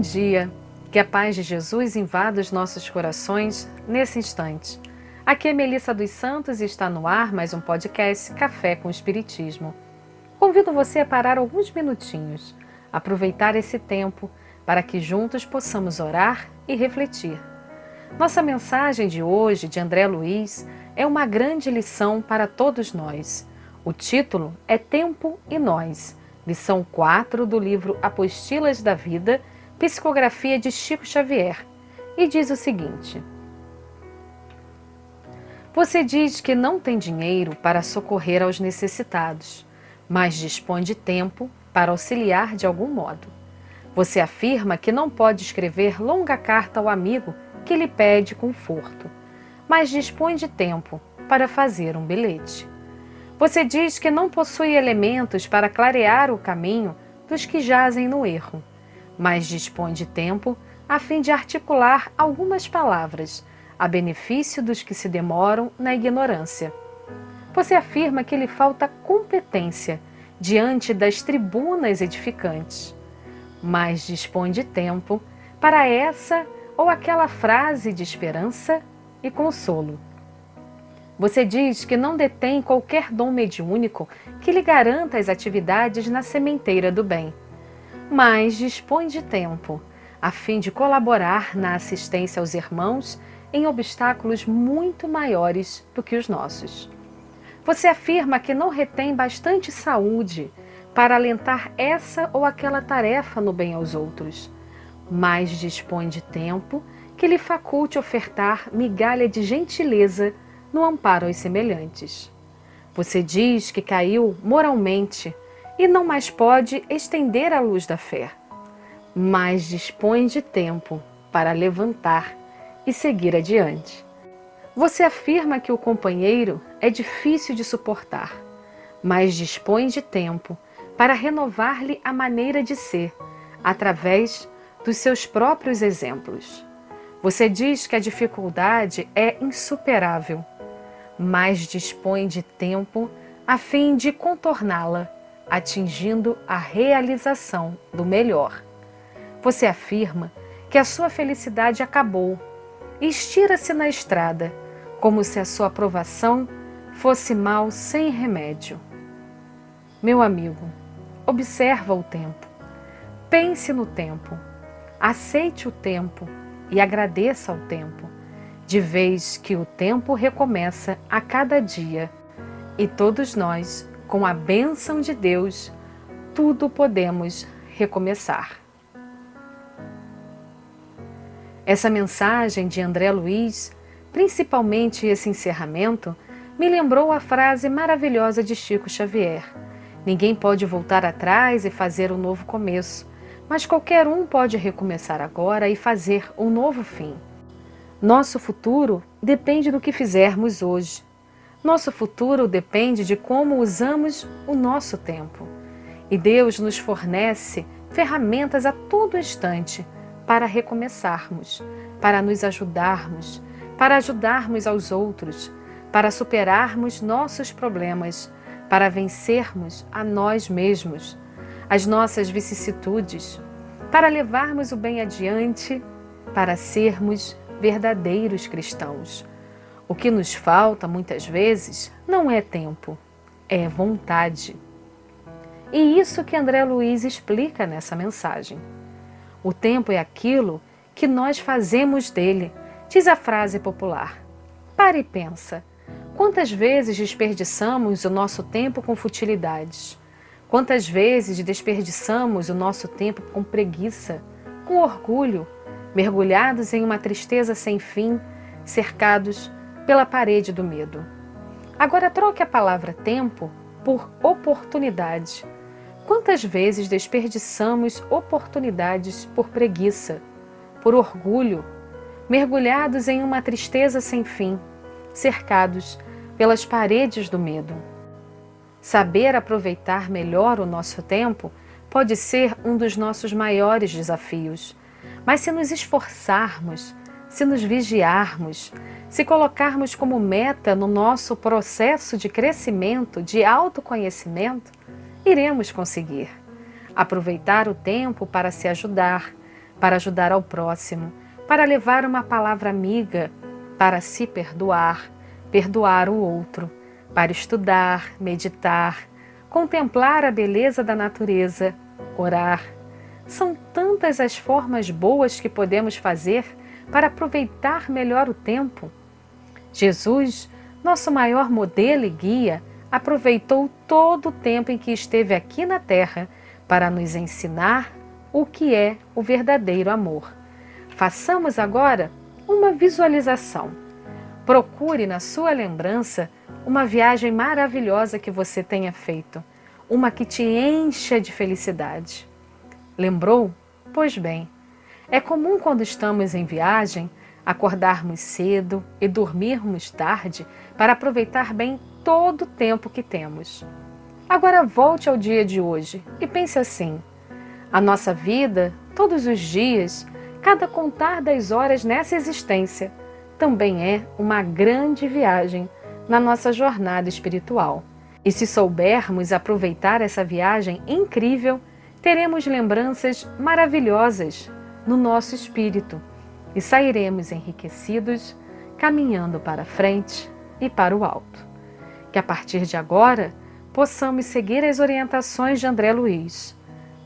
Bom dia, que a paz de Jesus invada os nossos corações nesse instante. Aqui é Melissa dos Santos e está no ar mais um podcast Café com Espiritismo. Convido você a parar alguns minutinhos, aproveitar esse tempo para que juntos possamos orar e refletir. Nossa mensagem de hoje, de André Luiz, é uma grande lição para todos nós. O título é Tempo e Nós, lição 4 do livro Apostilas da Vida Psicografia de Chico Xavier, e diz o seguinte: Você diz que não tem dinheiro para socorrer aos necessitados, mas dispõe de tempo para auxiliar de algum modo. Você afirma que não pode escrever longa carta ao amigo que lhe pede conforto, mas dispõe de tempo para fazer um bilhete. Você diz que não possui elementos para clarear o caminho dos que jazem no erro mas dispõe de tempo a fim de articular algumas palavras a benefício dos que se demoram na ignorância. Você afirma que lhe falta competência diante das tribunas edificantes, mas dispõe de tempo para essa ou aquela frase de esperança e consolo. Você diz que não detém qualquer dom mediúnico que lhe garanta as atividades na sementeira do bem mas dispõe de tempo a fim de colaborar na assistência aos irmãos em obstáculos muito maiores do que os nossos. Você afirma que não retém bastante saúde para alentar essa ou aquela tarefa no bem aos outros, mas dispõe de tempo que lhe faculte ofertar migalha de gentileza no amparo aos semelhantes. Você diz que caiu moralmente e não mais pode estender a luz da fé, mas dispõe de tempo para levantar e seguir adiante. Você afirma que o companheiro é difícil de suportar, mas dispõe de tempo para renovar-lhe a maneira de ser, através dos seus próprios exemplos. Você diz que a dificuldade é insuperável, mas dispõe de tempo a fim de contorná-la atingindo a realização do melhor. Você afirma que a sua felicidade acabou e estira-se na estrada, como se a sua aprovação fosse mal sem remédio. Meu amigo, observa o tempo, pense no tempo, aceite o tempo e agradeça ao tempo, de vez que o tempo recomeça a cada dia e todos nós com a bênção de Deus, tudo podemos recomeçar. Essa mensagem de André Luiz, principalmente esse encerramento, me lembrou a frase maravilhosa de Chico Xavier: Ninguém pode voltar atrás e fazer um novo começo, mas qualquer um pode recomeçar agora e fazer um novo fim. Nosso futuro depende do que fizermos hoje. Nosso futuro depende de como usamos o nosso tempo. E Deus nos fornece ferramentas a todo instante para recomeçarmos, para nos ajudarmos, para ajudarmos aos outros, para superarmos nossos problemas, para vencermos a nós mesmos, as nossas vicissitudes, para levarmos o bem adiante, para sermos verdadeiros cristãos o que nos falta muitas vezes não é tempo, é vontade. E isso que André Luiz explica nessa mensagem. O tempo é aquilo que nós fazemos dele, diz a frase popular. Pare e pensa. Quantas vezes desperdiçamos o nosso tempo com futilidades? Quantas vezes desperdiçamos o nosso tempo com preguiça, com orgulho, mergulhados em uma tristeza sem fim, cercados pela parede do medo. Agora troque a palavra tempo por oportunidade. Quantas vezes desperdiçamos oportunidades por preguiça, por orgulho, mergulhados em uma tristeza sem fim, cercados pelas paredes do medo? Saber aproveitar melhor o nosso tempo pode ser um dos nossos maiores desafios, mas se nos esforçarmos, se nos vigiarmos, se colocarmos como meta no nosso processo de crescimento, de autoconhecimento, iremos conseguir. Aproveitar o tempo para se ajudar, para ajudar ao próximo, para levar uma palavra amiga, para se perdoar, perdoar o outro, para estudar, meditar, contemplar a beleza da natureza, orar. São tantas as formas boas que podemos fazer para aproveitar melhor o tempo. Jesus, nosso maior modelo e guia, aproveitou todo o tempo em que esteve aqui na Terra para nos ensinar o que é o verdadeiro amor. Façamos agora uma visualização. Procure na sua lembrança uma viagem maravilhosa que você tenha feito, uma que te encha de felicidade. Lembrou? Pois bem, é comum quando estamos em viagem acordarmos cedo e dormirmos tarde para aproveitar bem todo o tempo que temos. Agora volte ao dia de hoje e pense assim: a nossa vida, todos os dias, cada contar das horas nessa existência, também é uma grande viagem na nossa jornada espiritual. E se soubermos aproveitar essa viagem incrível, teremos lembranças maravilhosas no nosso espírito e sairemos enriquecidos, caminhando para frente e para o alto. Que a partir de agora possamos seguir as orientações de André Luiz,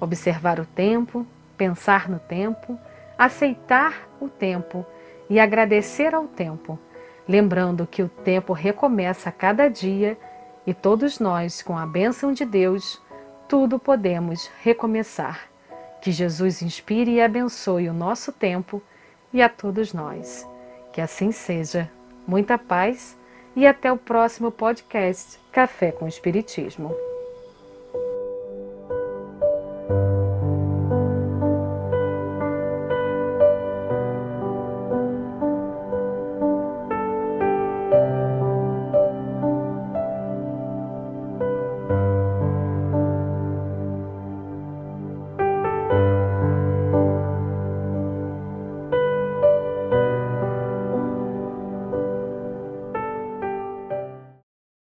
observar o tempo, pensar no tempo, aceitar o tempo e agradecer ao tempo lembrando que o tempo recomeça a cada dia e todos nós, com a bênção de Deus, tudo podemos recomeçar. Que Jesus inspire e abençoe o nosso tempo e a todos nós. Que assim seja. Muita paz e até o próximo podcast Café com Espiritismo.